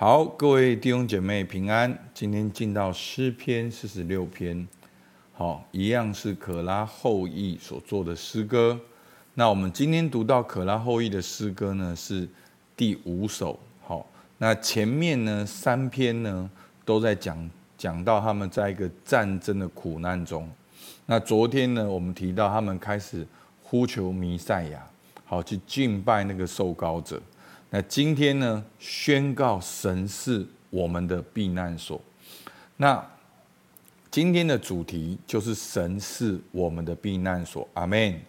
好，各位弟兄姐妹平安。今天进到诗篇四十六篇，好，一样是可拉后裔所做的诗歌。那我们今天读到可拉后裔的诗歌呢，是第五首。好，那前面呢三篇呢都在讲讲到他们在一个战争的苦难中。那昨天呢，我们提到他们开始呼求弥赛亚，好去敬拜那个受膏者。那今天呢，宣告神是我们的避难所。那今天的主题就是神是我们的避难所。阿门。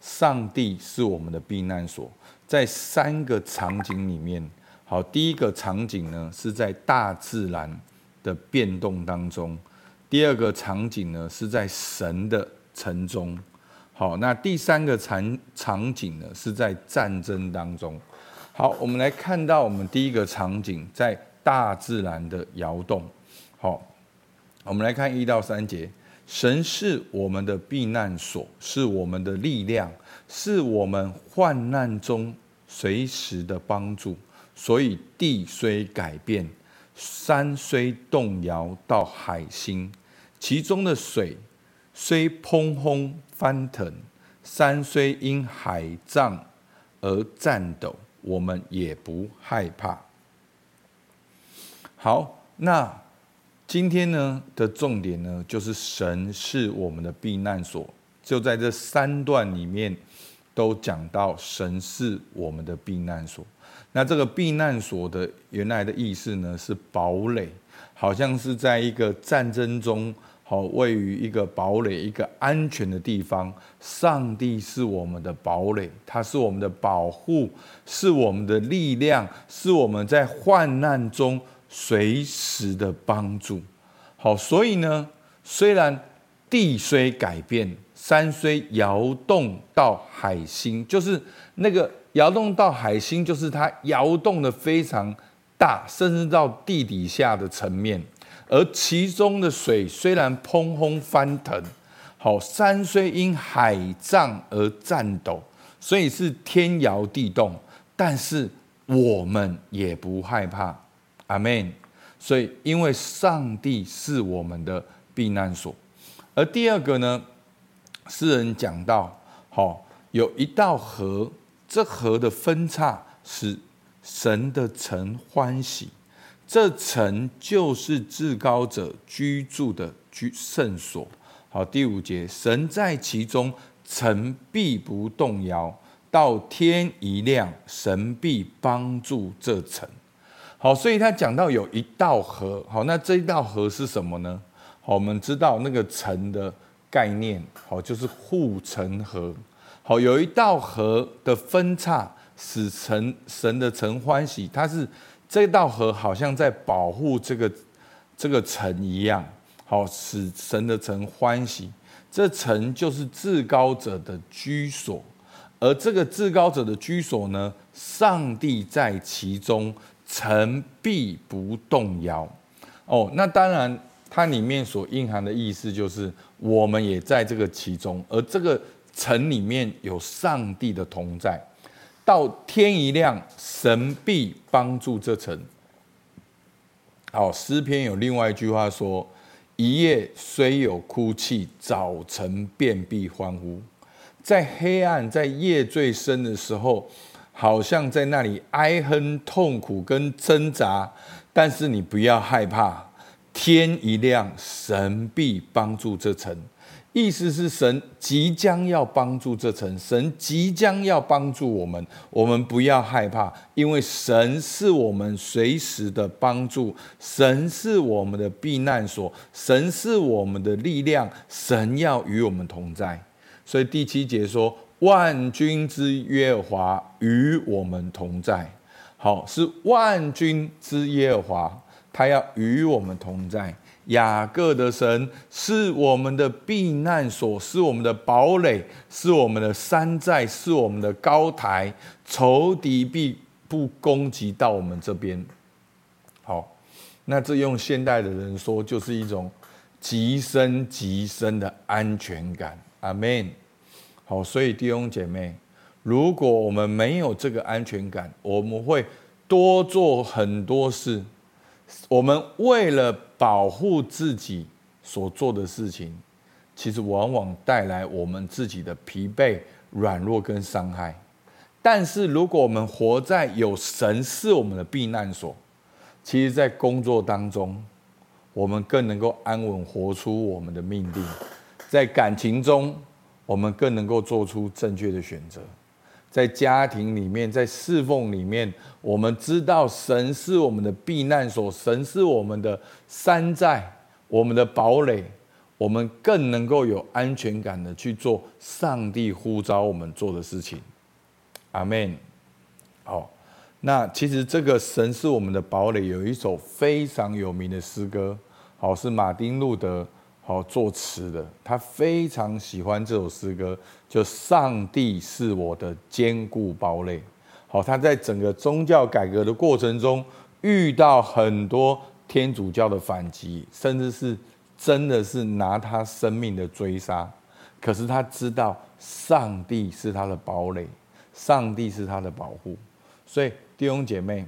上帝是我们的避难所，在三个场景里面，好，第一个场景呢是在大自然的变动当中；第二个场景呢是在神的城中；好，那第三个场场景呢是在战争当中。好，我们来看到我们第一个场景，在大自然的摇动。好，我们来看一到三节，神是我们的避难所，是我们的力量，是我们患难中随时的帮助。所以地虽改变，山虽动摇到海心，其中的水虽匉訇翻腾，山虽因海涨而颤抖。我们也不害怕。好，那今天呢的重点呢，就是神是我们的避难所。就在这三段里面，都讲到神是我们的避难所。那这个避难所的原来的意思呢，是堡垒，好像是在一个战争中。好，位于一个堡垒、一个安全的地方。上帝是我们的堡垒，他是我们的保护，是我们的力量，是我们在患难中随时的帮助。好，所以呢，虽然地虽改变，山虽摇动到海心，就是那个摇动到海心，就是它摇动的非常大，甚至到地底下的层面。而其中的水虽然匉訇翻腾，好，山虽因海涨而颤抖，所以是天摇地动，但是我们也不害怕，阿门。所以因为上帝是我们的避难所。而第二个呢，诗人讲到，好，有一道河，这河的分叉使神的城欢喜。这城就是至高者居住的居圣所。好，第五节，神在其中，城必不动摇。到天一亮，神必帮助这城。好，所以他讲到有一道河。好，那这一道河是什么呢？好，我们知道那个城的概念，好，就是护城河。好，有一道河的分叉，使城神的城欢喜。它是。这道河好像在保护这个这个城一样，好，使神的城欢喜。这城就是至高者的居所，而这个至高者的居所呢，上帝在其中，城必不动摇。哦，那当然，它里面所蕴含的意思就是，我们也在这个其中，而这个城里面有上帝的同在。到天一亮，神必帮助这城。好，诗篇有另外一句话说：“一夜虽有哭泣，早晨便必欢呼。”在黑暗、在夜最深的时候，好像在那里哀哼、痛苦跟挣扎，但是你不要害怕，天一亮，神必帮助这城。意思是神即将要帮助这城，神即将要帮助我们，我们不要害怕，因为神是我们随时的帮助，神是我们的避难所，神是我们的力量，神要与我们同在。所以第七节说：“万军之耶和华与我们同在。”好，是万军之耶和华，他要与我们同在。雅各的神是我们的避难所，是我们的堡垒，是我们的山寨，是我们的高台，仇敌必不攻击到我们这边。好，那这用现代的人说，就是一种极深极深的安全感。阿门。好，所以弟兄姐妹，如果我们没有这个安全感，我们会多做很多事，我们为了保护自己所做的事情，其实往往带来我们自己的疲惫、软弱跟伤害。但是，如果我们活在有神是我们的避难所，其实，在工作当中，我们更能够安稳活出我们的命定；在感情中，我们更能够做出正确的选择；在家庭里面，在侍奉里面，我们知道神是我们的避难所，神是我们的山寨，我们的堡垒，我们更能够有安全感的去做上帝呼召我们做的事情。阿门。好，那其实这个神是我们的堡垒，有一首非常有名的诗歌，好，是马丁路德好作词的，他非常喜欢这首诗歌，就上帝是我的坚固堡垒。好，他在整个宗教改革的过程中，遇到很多天主教的反击，甚至是真的是拿他生命的追杀，可是他知道上帝是他的堡垒。上帝是他的保护，所以弟兄姐妹，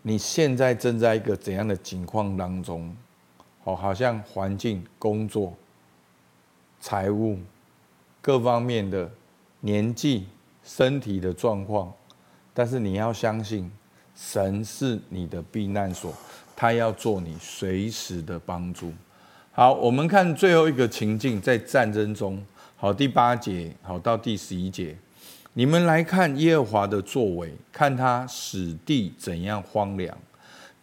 你现在正在一个怎样的境况当中？哦，好像环境、工作、财务各方面的年纪、身体的状况，但是你要相信，神是你的避难所，他要做你随时的帮助。好，我们看最后一个情境，在战争中。好，第八节，好到第十一节，你们来看耶和华的作为，看他使地怎样荒凉，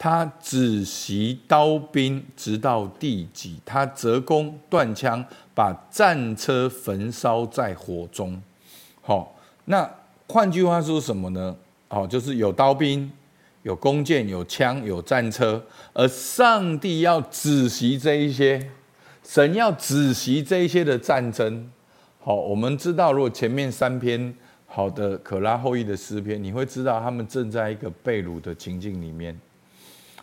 他止息刀兵，直到第几，他折弓断枪，把战车焚烧在火中。好，那换句话说什么呢？好，就是有刀兵，有弓箭，有枪，有战车，而上帝要止息这一些，神要止息这一些的战争。好，我们知道，如果前面三篇好的可拉后裔的诗篇，你会知道他们正在一个被掳的情境里面。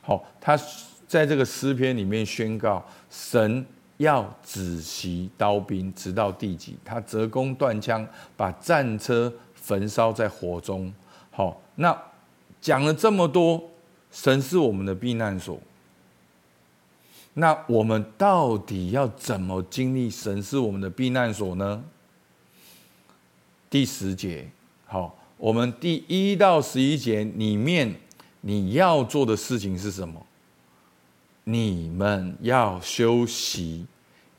好，他在这个诗篇里面宣告，神要止息刀兵，直到地极。他折弓断枪，把战车焚烧在火中。好，那讲了这么多，神是我们的避难所。那我们到底要怎么经历神是我们的避难所呢？第十节，好，我们第一到十一节里面你要做的事情是什么？你们要休息，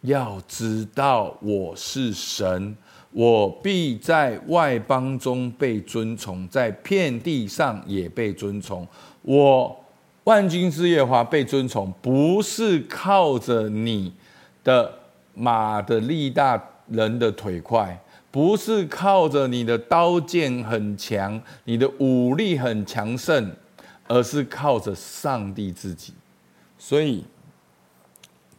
要知道我是神，我必在外邦中被尊崇，在遍地上也被尊崇。我。万军之耶和华被尊崇，不是靠着你的马的力大，人的腿快，不是靠着你的刀剑很强，你的武力很强盛，而是靠着上帝自己。所以，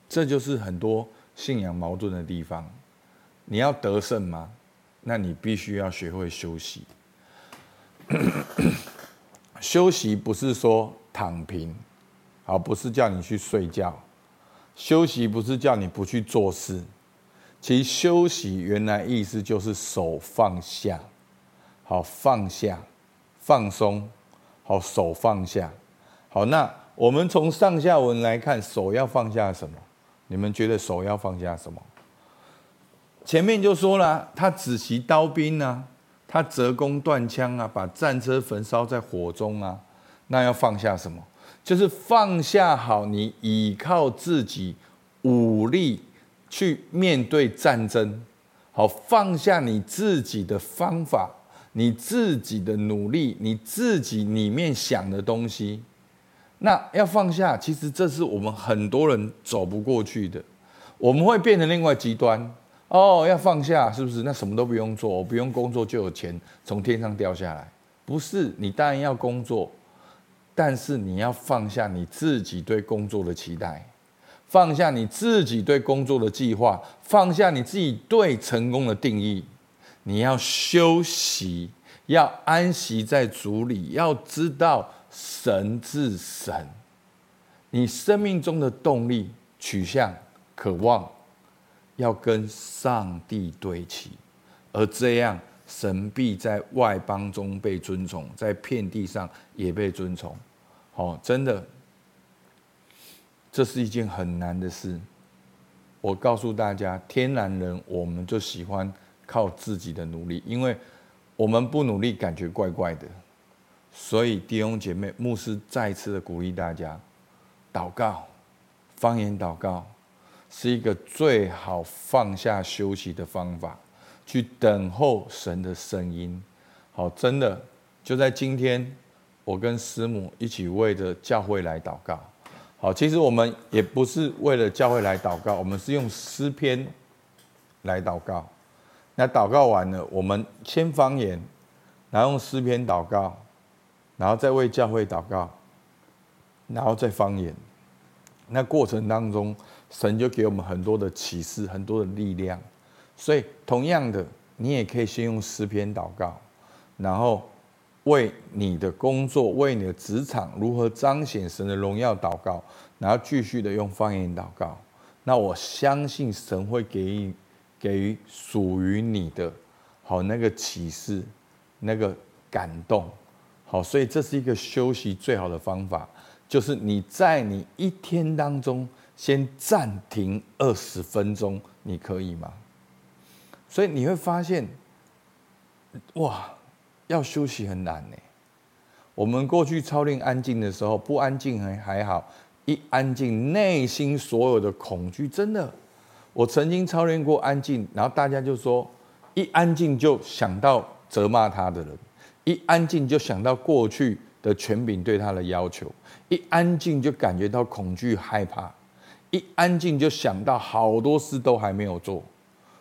这就是很多信仰矛盾的地方。你要得胜吗？那你必须要学会休息。休息不是说。躺平，好，不是叫你去睡觉，休息不是叫你不去做事，其实休息原来意思就是手放下，好，放下，放松，好，手放下，好，那我们从上下文来看，手要放下什么？你们觉得手要放下什么？前面就说了，他只习刀兵啊，他折弓断枪啊，把战车焚烧在火中啊。那要放下什么？就是放下好你依靠自己武力去面对战争，好，放下你自己的方法，你自己的努力，你自己里面想的东西。那要放下，其实这是我们很多人走不过去的。我们会变成另外极端哦，要放下，是不是？那什么都不用做，我不用工作就有钱从天上掉下来？不是，你当然要工作。但是你要放下你自己对工作的期待，放下你自己对工作的计划，放下你自己对成功的定义。你要休息，要安息在主里，要知道神是神。你生命中的动力、取向、渴望，要跟上帝对齐，而这样。神必在外邦中被尊崇，在遍地上也被尊崇。好，真的，这是一件很难的事。我告诉大家，天然人我们就喜欢靠自己的努力，因为我们不努力，感觉怪怪的。所以弟兄姐妹，牧师再次的鼓励大家，祷告，方言祷告，是一个最好放下休息的方法，去等候神的声音。好，真的就在今天，我跟师母一起为着教会来祷告。好，其实我们也不是为了教会来祷告，我们是用诗篇来祷告。那祷告完了，我们先方言，然后用诗篇祷告，然后再为教会祷告，然后再方言。那过程当中，神就给我们很多的启示，很多的力量。所以，同样的，你也可以先用诗篇祷告。然后为你的工作、为你的职场如何彰显神的荣耀祷告，然后继续的用方言祷告。那我相信神会给予给予属于你的，好那个启示、那个感动。好，所以这是一个休息最好的方法，就是你在你一天当中先暂停二十分钟，你可以吗？所以你会发现，哇！要休息很难呢。我们过去操练安静的时候，不安静还还好，一安静，内心所有的恐惧，真的。我曾经操练过安静，然后大家就说，一安静就想到责骂他的人，一安静就想到过去的权柄对他的要求，一安静就感觉到恐惧害怕，一安静就想到好多事都还没有做，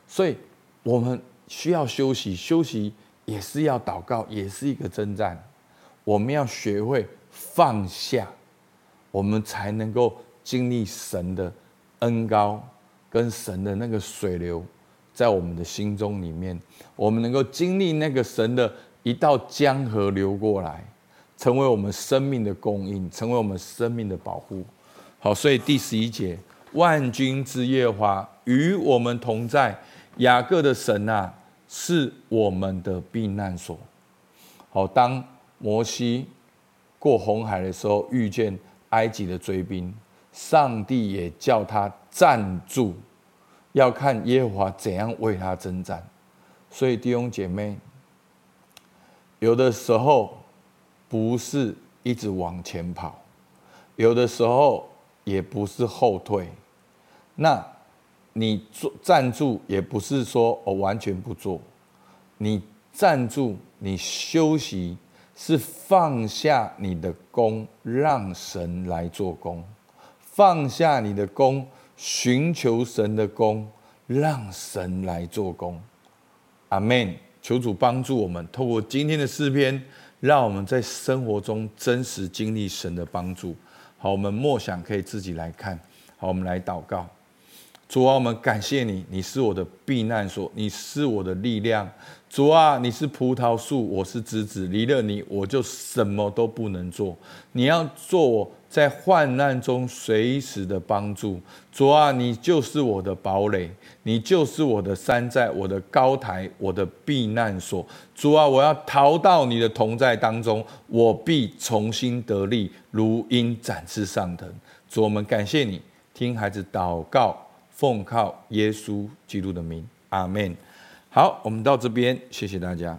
所以我们需要休息，休息。也是要祷告，也是一个征战。我们要学会放下，我们才能够经历神的恩膏跟神的那个水流，在我们的心中里面，我们能够经历那个神的一道江河流过来，成为我们生命的供应，成为我们生命的保护。好，所以第十一节，万军之耶和华与我们同在，雅各的神啊。是我们的避难所。好，当摩西过红海的时候，遇见埃及的追兵，上帝也叫他站住，要看耶和华怎样为他征战。所以弟兄姐妹，有的时候不是一直往前跑，有的时候也不是后退。那。你坐站住，也不是说我完全不做。你站住，你休息，是放下你的工，让神来做工；放下你的工，寻求神的工，让神来做工。阿门。求主帮助我们，透过今天的诗篇，让我们在生活中真实经历神的帮助。好，我们默想可以自己来看。好，我们来祷告。主啊，我们感谢你，你是我的避难所，你是我的力量。主啊，你是葡萄树，我是枝子，离了你，我就什么都不能做。你要做我在患难中随时的帮助。主啊，你就是我的堡垒，你就是我的山寨，我的高台，我的避难所。主啊，我要逃到你的同在当中，我必重新得力，如鹰展翅上腾。主，我们感谢你，听孩子祷告。奉靠耶稣基督的名，阿门。好，我们到这边，谢谢大家。